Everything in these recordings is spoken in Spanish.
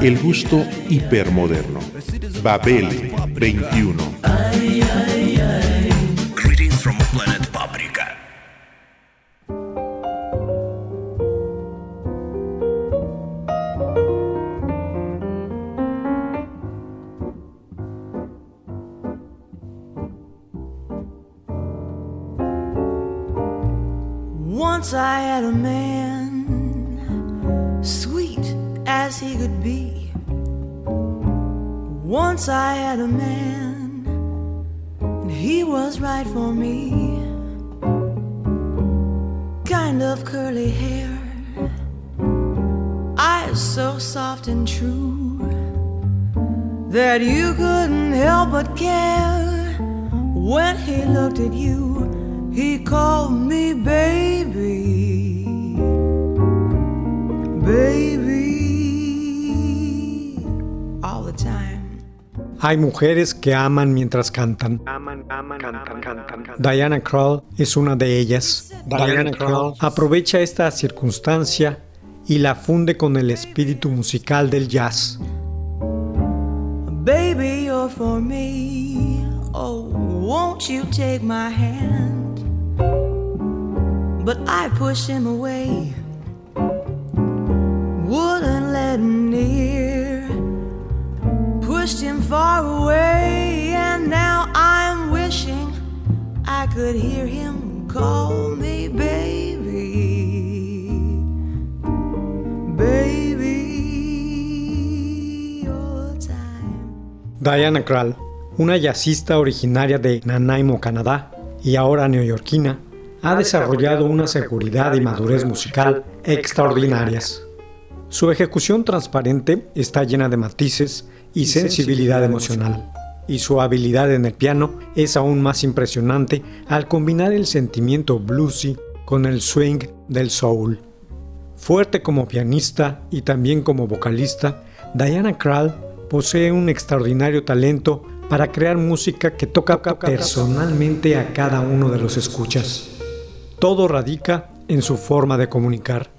El gusto hipermoderno. Babel 21. Greetings from planet Paprika. Once I had a man, as he could be. Once I had a man, and he was right for me. Kind of curly hair, eyes so soft and true that you couldn't help but care when he looked at you. He called me baby, baby, Hay mujeres que aman mientras cantan. Diana Krall es una de ellas. Diana Krall aprovecha esta circunstancia y la funde con el espíritu musical del jazz. Baby, you're for me. Oh, won't you take my hand? But I pushed him away, wouldn't let him near. Pushed him far away, and now I'm wishing I could hear him call me baby. Baby, all time. Diana Krall, una jazzista originaria de Nanaimo, Canadá, y ahora neoyorquina, ha desarrollado una seguridad y madurez musical extraordinarias. Su ejecución transparente está llena de matices y sensibilidad emocional, y su habilidad en el piano es aún más impresionante al combinar el sentimiento bluesy con el swing del soul. Fuerte como pianista y también como vocalista, Diana Krall posee un extraordinario talento para crear música que toca personalmente a cada uno de los escuchas. Todo radica en su forma de comunicar.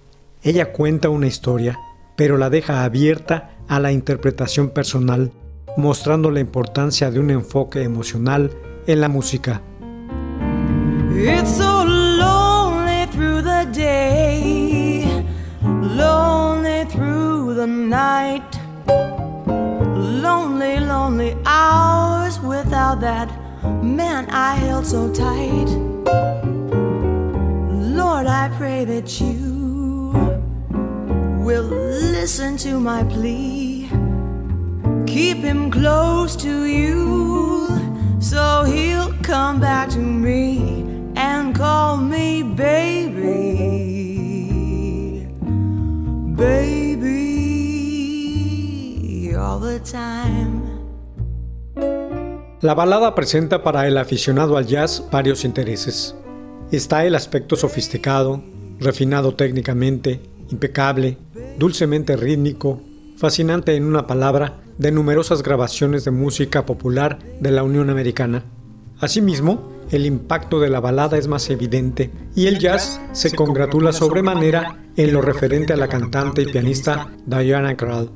Ella cuenta una historia, pero la deja abierta a la interpretación personal, mostrando la importancia de un enfoque emocional en la música. It's so lonely through the day, lonely through the night, lonely, lonely hours without that man I held so tight. Lord, I pray that you will listen to my plea. Keep him close to you so he'll come back to me and call me baby. Baby, all the time. La balada presenta para el aficionado al jazz varios intereses. Está el aspecto sofisticado, refinado técnicamente, impecable, dulcemente rítmico, fascinante en una palabra, de numerosas grabaciones de música popular de la Unión Americana. Asimismo, el impacto de la balada es más evidente y el jazz se congratula sobremanera en lo referente a la cantante y pianista Diana Krall.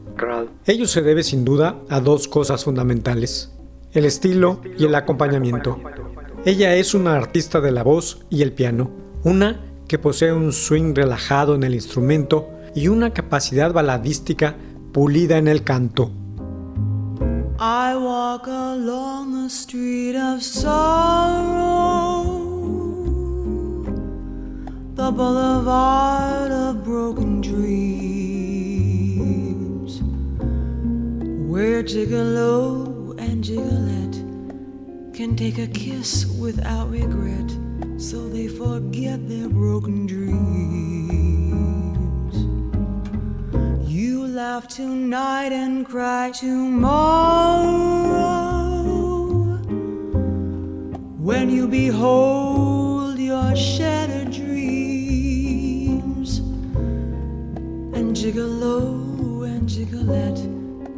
Ello se debe sin duda a dos cosas fundamentales, el estilo y el acompañamiento. Ella es una artista de la voz y el piano, una que posee un swing relajado en el instrumento y una capacidad baladística pulida en el canto. I walk along the street of sorrow, the boulevard of broken dreams, where Gigolo and Gigolette can take a kiss without regret, so they forget their broken dreams. Laugh tonight and cry tomorrow. When you behold your shattered dreams and gigolo and gigolette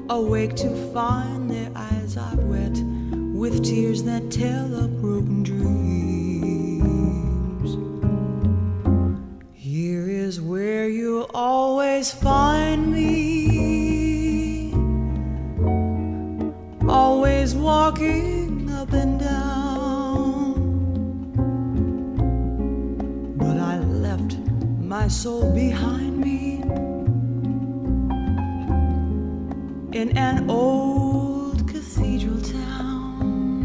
awake to find their eyes are wet with tears that tell of broken dreams. Here is where you'll always find walking up and down. But I left my soul behind me in an old cathedral town.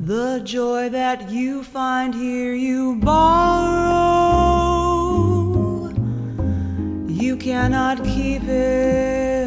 The joy that you find here, you borrow. You cannot keep it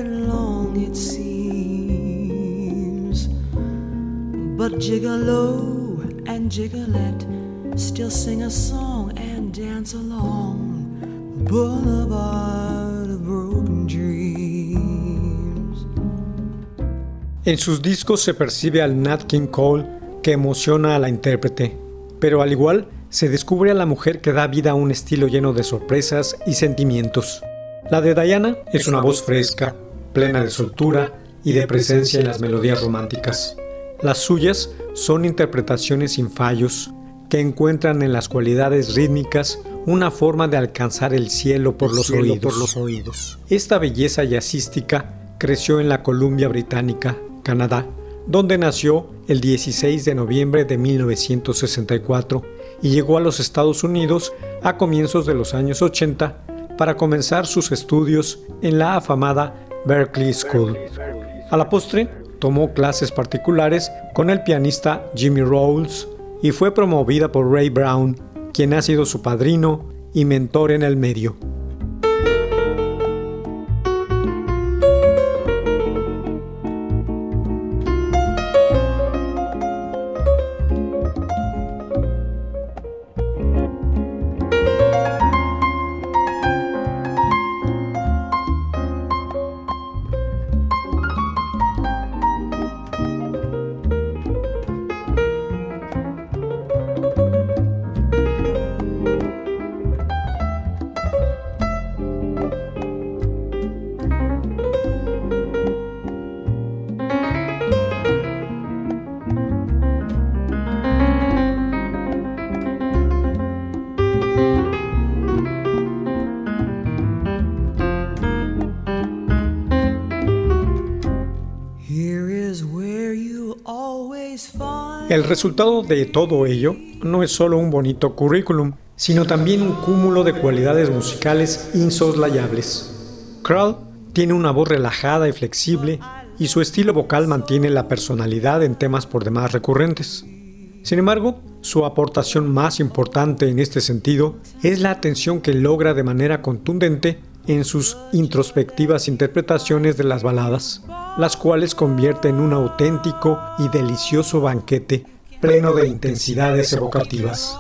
En sus discos se percibe al Nat King Cole que emociona a la intérprete, pero al igual se descubre a la mujer que da vida a un estilo lleno de sorpresas y sentimientos. La de Diana es una voz fresca, plena de soltura y de presencia en las melodías románticas. Las suyas son interpretaciones sin fallos, que encuentran en las cualidades rítmicas una forma de alcanzar el cielo por, los, cielo oídos. por los oídos. Esta belleza jazzística creció en la Columbia Británica, Canadá, donde nació el 16 de noviembre de 1964 y llegó a los Estados Unidos a comienzos de los años 80 para comenzar sus estudios en la afamada Berkeley School. A la postre, tomó clases particulares con el pianista Jimmy Rolls y fue promovida por Ray Brown, quien ha sido su padrino y mentor en el medio. El resultado de todo ello no es solo un bonito currículum, sino también un cúmulo de cualidades musicales insoslayables. Krull tiene una voz relajada y flexible y su estilo vocal mantiene la personalidad en temas por demás recurrentes. Sin embargo, su aportación más importante en este sentido es la atención que logra de manera contundente en sus introspectivas interpretaciones de las baladas, las cuales convierte en un auténtico y delicioso banquete pleno de intensidades evocativas.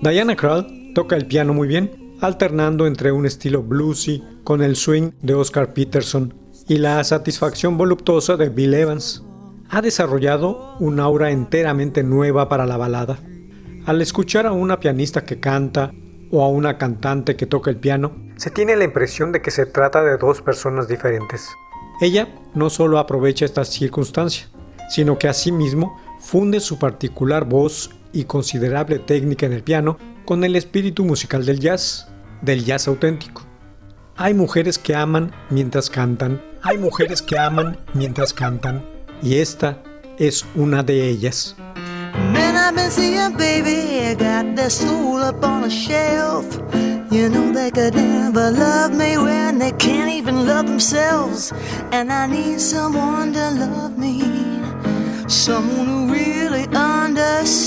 Diana Krall toca el piano muy bien, alternando entre un estilo bluesy con el swing de Oscar Peterson y la satisfacción voluptuosa de Bill Evans. Ha desarrollado un aura enteramente nueva para la balada. Al escuchar a una pianista que canta o a una cantante que toca el piano, se tiene la impresión de que se trata de dos personas diferentes. Ella no solo aprovecha esta circunstancia, sino que asimismo funde su particular voz y considerable técnica en el piano con el espíritu musical del jazz, del jazz auténtico. Hay mujeres que aman mientras cantan, hay mujeres que aman mientras cantan, y esta es una de ellas. You know they could never love me when they can't even love themselves. And I need someone to love me, someone who really understands.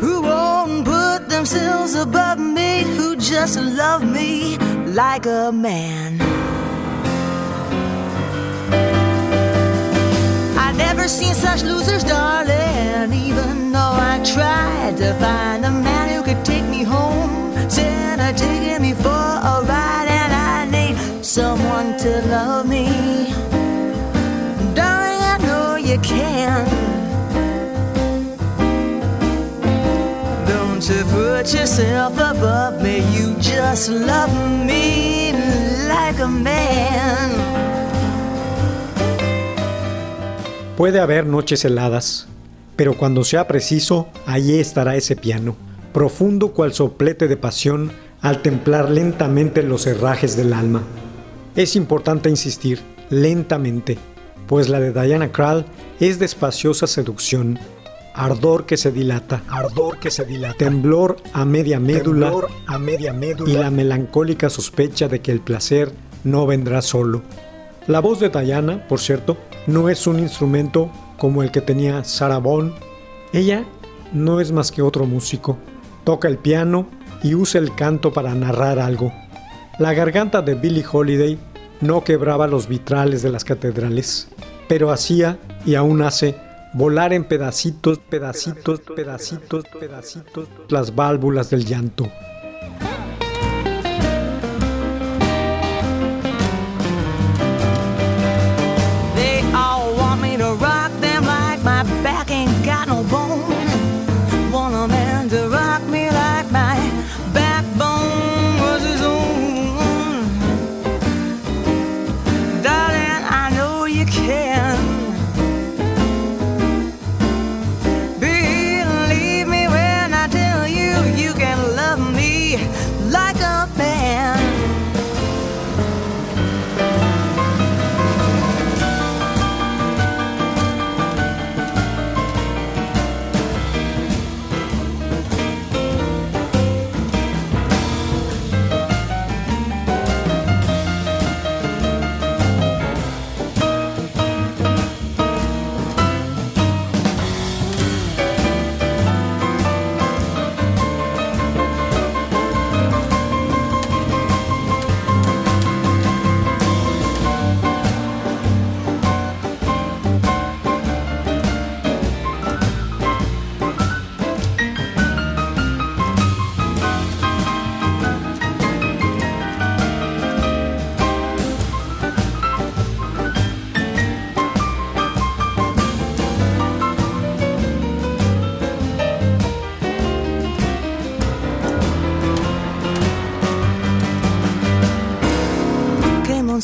Who won't put themselves above me, who just love me like a man. Never seen such losers, darling. Even though I tried to find a man who could take me home, said taking me for a ride, and I need someone to love me. Darling, I know you can. Don't you put yourself above me, you just love me like a man. Puede haber noches heladas, pero cuando sea preciso, allí estará ese piano, profundo cual soplete de pasión al templar lentamente los herrajes del alma. Es importante insistir, lentamente, pues la de Diana Krall es de espaciosa seducción, ardor que se dilata, ardor que se dilata, temblor a media médula, temblor a media médula y la melancólica sospecha de que el placer no vendrá solo. La voz de Diana, por cierto, no es un instrumento como el que tenía Sarah Vaughan. Ella no es más que otro músico. Toca el piano y usa el canto para narrar algo. La garganta de Billie Holiday no quebraba los vitrales de las catedrales, pero hacía y aún hace volar en pedacitos, pedacitos, pedacitos, pedacitos las válvulas del llanto.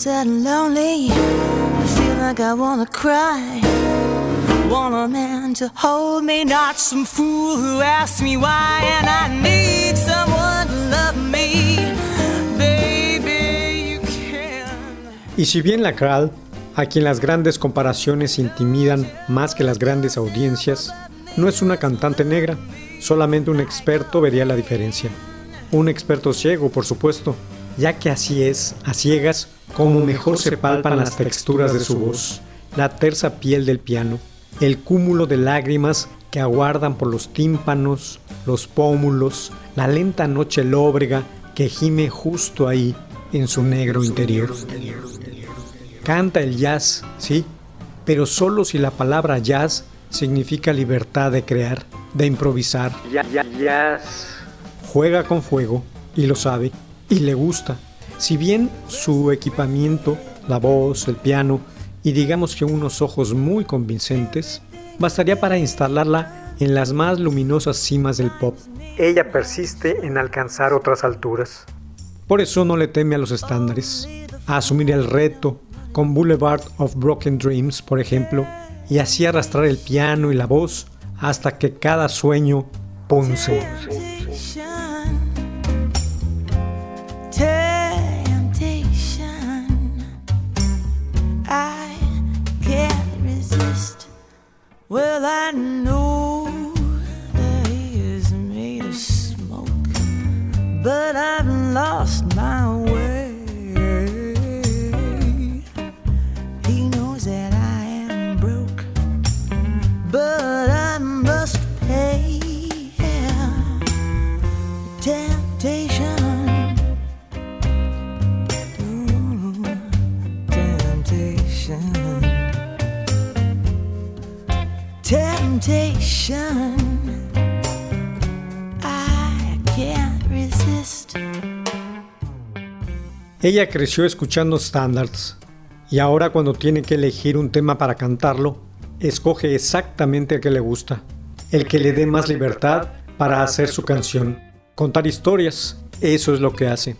Sad and lonely. I feel like I wanna cry. Want a man to hold me, not some fool who asks me why. And I need someone to love me. Baby, you can. Y si bien la Kral, a quien las grandes comparaciones intimidan más que las grandes audiencias, no es una cantante negra, solamente un experto vería la diferencia. Un experto ciego, por supuesto, ya que así es, a ciegas, como mejor se palpan las texturas de su voz, la tersa piel del piano, el cúmulo de lágrimas que aguardan por los tímpanos, los pómulos, la lenta noche lóbrega que gime justo ahí en su negro interior. Canta el jazz, sí, pero solo si la palabra jazz significa libertad de crear, de improvisar. Juega con fuego y lo sabe y le gusta. Si bien su equipamiento, la voz, el piano y digamos que unos ojos muy convincentes, bastaría para instalarla en las más luminosas cimas del pop. Ella persiste en alcanzar otras alturas. Por eso no le teme a los estándares, a asumir el reto, con Boulevard of Broken Dreams, por ejemplo, y así arrastrar el piano y la voz hasta que cada sueño punce. Ella creció escuchando standards y ahora cuando tiene que elegir un tema para cantarlo, escoge exactamente el que le gusta, el que le dé más libertad para hacer su canción. Contar historias, eso es lo que hace.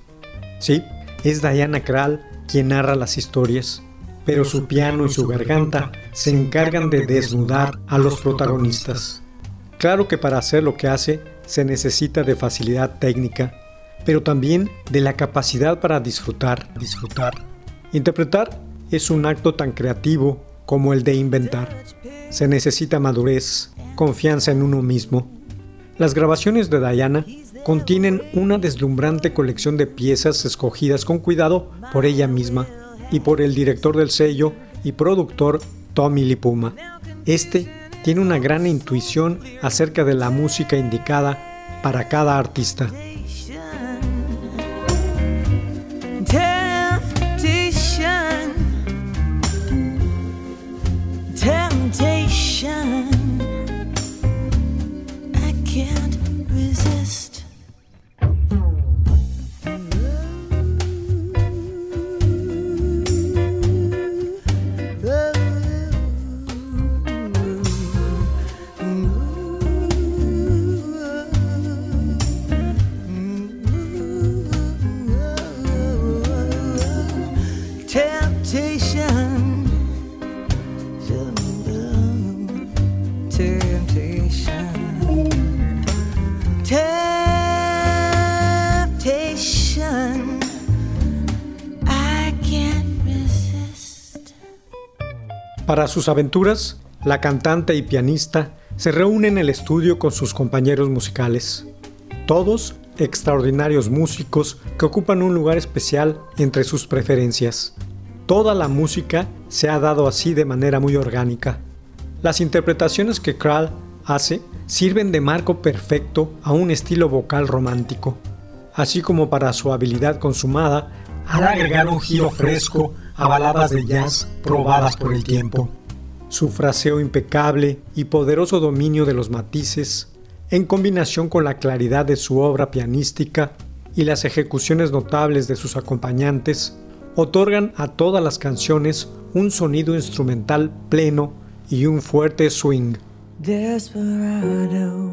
Sí, es Diana Krall quien narra las historias, pero su piano y su garganta se encargan de desnudar a los protagonistas. Claro que para hacer lo que hace se necesita de facilidad técnica, pero también de la capacidad para disfrutar, disfrutar. Interpretar es un acto tan creativo como el de inventar. Se necesita madurez, confianza en uno mismo. Las grabaciones de Diana contienen una deslumbrante colección de piezas escogidas con cuidado por ella misma y por el director del sello y productor Tommy Lipuma. Este tiene una gran intuición acerca de la música indicada para cada artista. 想。Para sus aventuras, la cantante y pianista se reúne en el estudio con sus compañeros musicales. Todos extraordinarios músicos que ocupan un lugar especial entre sus preferencias. Toda la música se ha dado así de manera muy orgánica. Las interpretaciones que Krall hace sirven de marco perfecto a un estilo vocal romántico, así como para su habilidad consumada al agregar un giro fresco a baladas de jazz probadas por el tiempo. Su fraseo impecable y poderoso dominio de los matices, en combinación con la claridad de su obra pianística y las ejecuciones notables de sus acompañantes, otorgan a todas las canciones un sonido instrumental pleno y un fuerte swing. Desperado,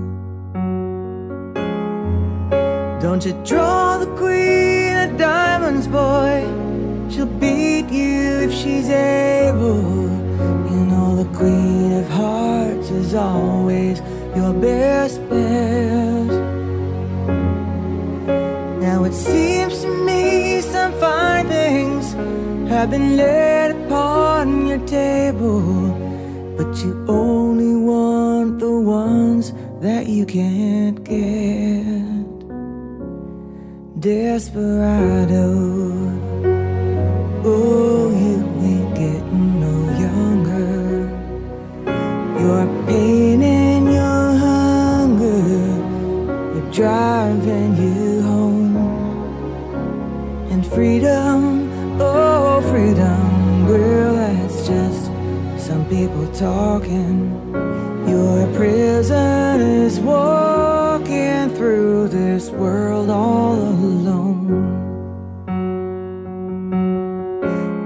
Don't you draw the queen of diamonds, boy? She'll beat you if she's able. You know, the Queen of Hearts is always your best bet. Now it seems to me some fine things have been laid upon your table, but you only want the ones that you can't get. Desperado. Oh, you ain't getting no younger. Your pain and your hunger are driving you home. And freedom, oh, freedom, well, that's just some people talking.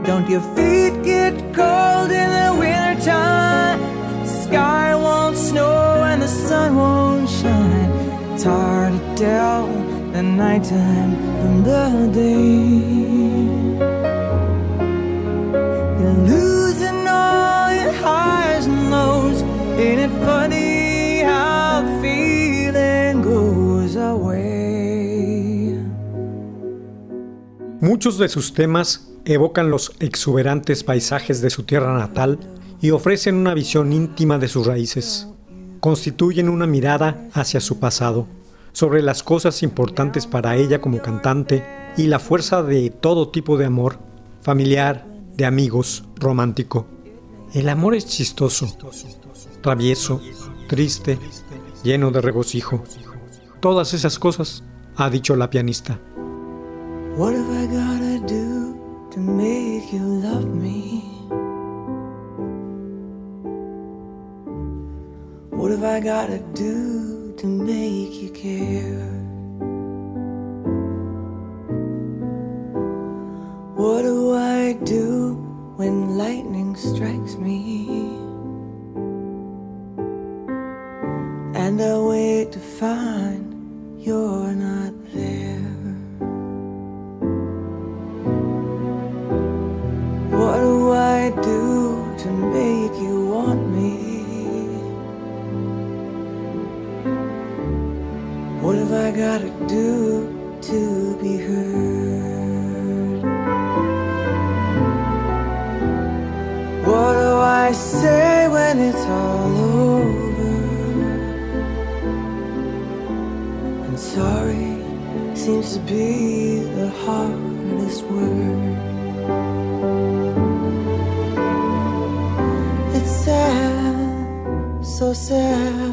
Don't your feet get cold in the wintertime? The sky won't snow and the sun won't shine. It's hard to tell the nighttime from the day. You're losing all your highs and lows. Ain't it funny how the feeling goes away? Muchos de sus temas evocan los exuberantes paisajes de su tierra natal y ofrecen una visión íntima de sus raíces. Constituyen una mirada hacia su pasado, sobre las cosas importantes para ella como cantante y la fuerza de todo tipo de amor familiar, de amigos, romántico. El amor es chistoso, travieso, triste, lleno de regocijo. Todas esas cosas, ha dicho la pianista. You love me? What have I gotta do to make you care? What do I do when lightning strikes me? And I wait to find you're not gotta do to be heard? What do I say when it's all over? And sorry seems to be the hardest word. It's sad, so sad.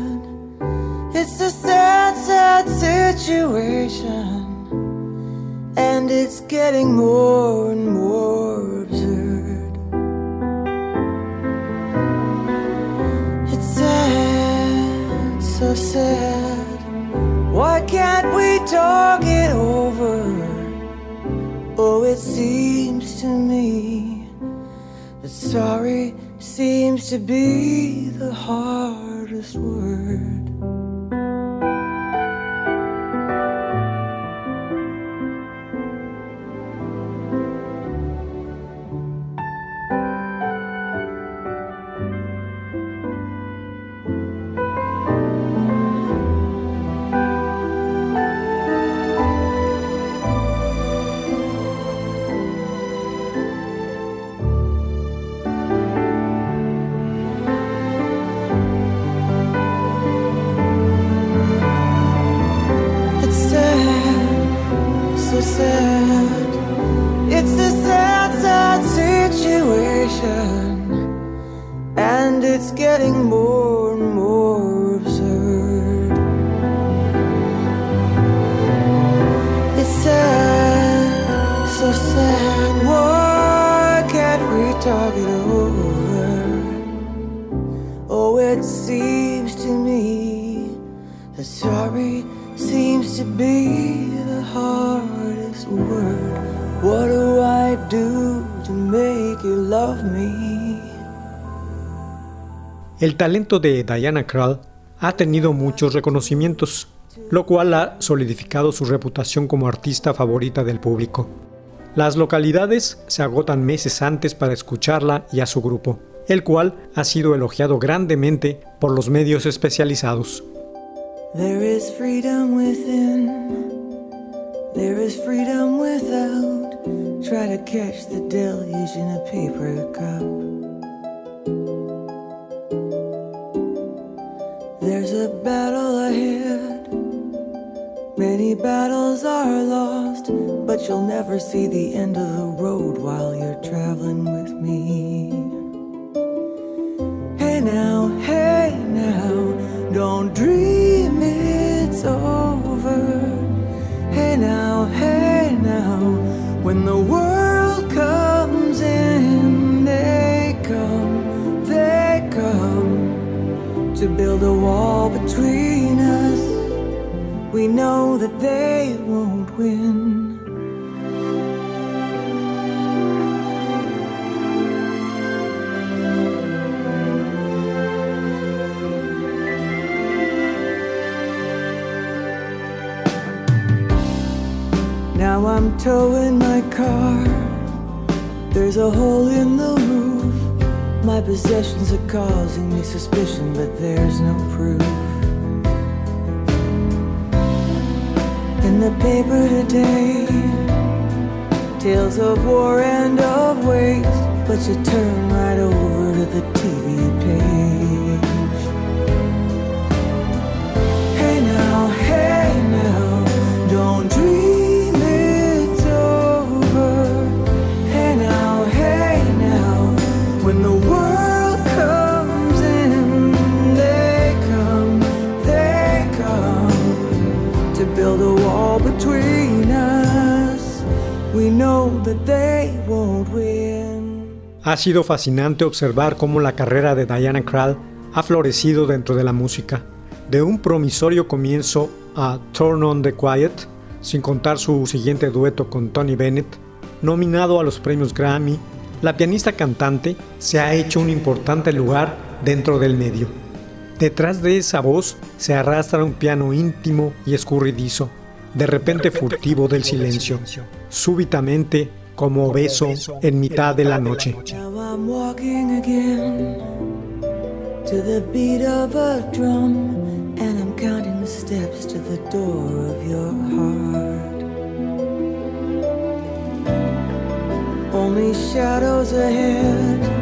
Getting more and more absurd. It's sad, so sad. Why can't we talk it over? Oh, it seems to me that sorry seems to be the hardest word. El talento de Diana Krall ha tenido muchos reconocimientos, lo cual ha solidificado su reputación como artista favorita del público. Las localidades se agotan meses antes para escucharla y a su grupo, el cual ha sido elogiado grandemente por los medios especializados. There's a battle ahead. Many battles are lost, but you'll never see the end of the road while you're traveling with me. Hey now, hey now, don't a wall between us. We know that they won't win. Now I'm towing my car. There's a hole in the roof. My possessions are causing me suspicion, but there's no proof. In the paper today, tales of war and of waste, but you turn right over to the TV page. Ha sido fascinante observar cómo la carrera de Diana Krall ha florecido dentro de la música, de un promisorio comienzo a Turn on the Quiet, sin contar su siguiente dueto con Tony Bennett, nominado a los premios Grammy, la pianista cantante se ha hecho un importante lugar dentro del medio. Detrás de esa voz se arrastra un piano íntimo y escurridizo, de repente furtivo del silencio, súbitamente como beso en mitad de la noche. Only shadows ahead,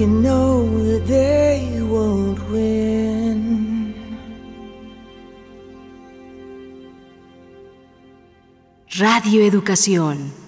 You know that they won't win. Radio Educación.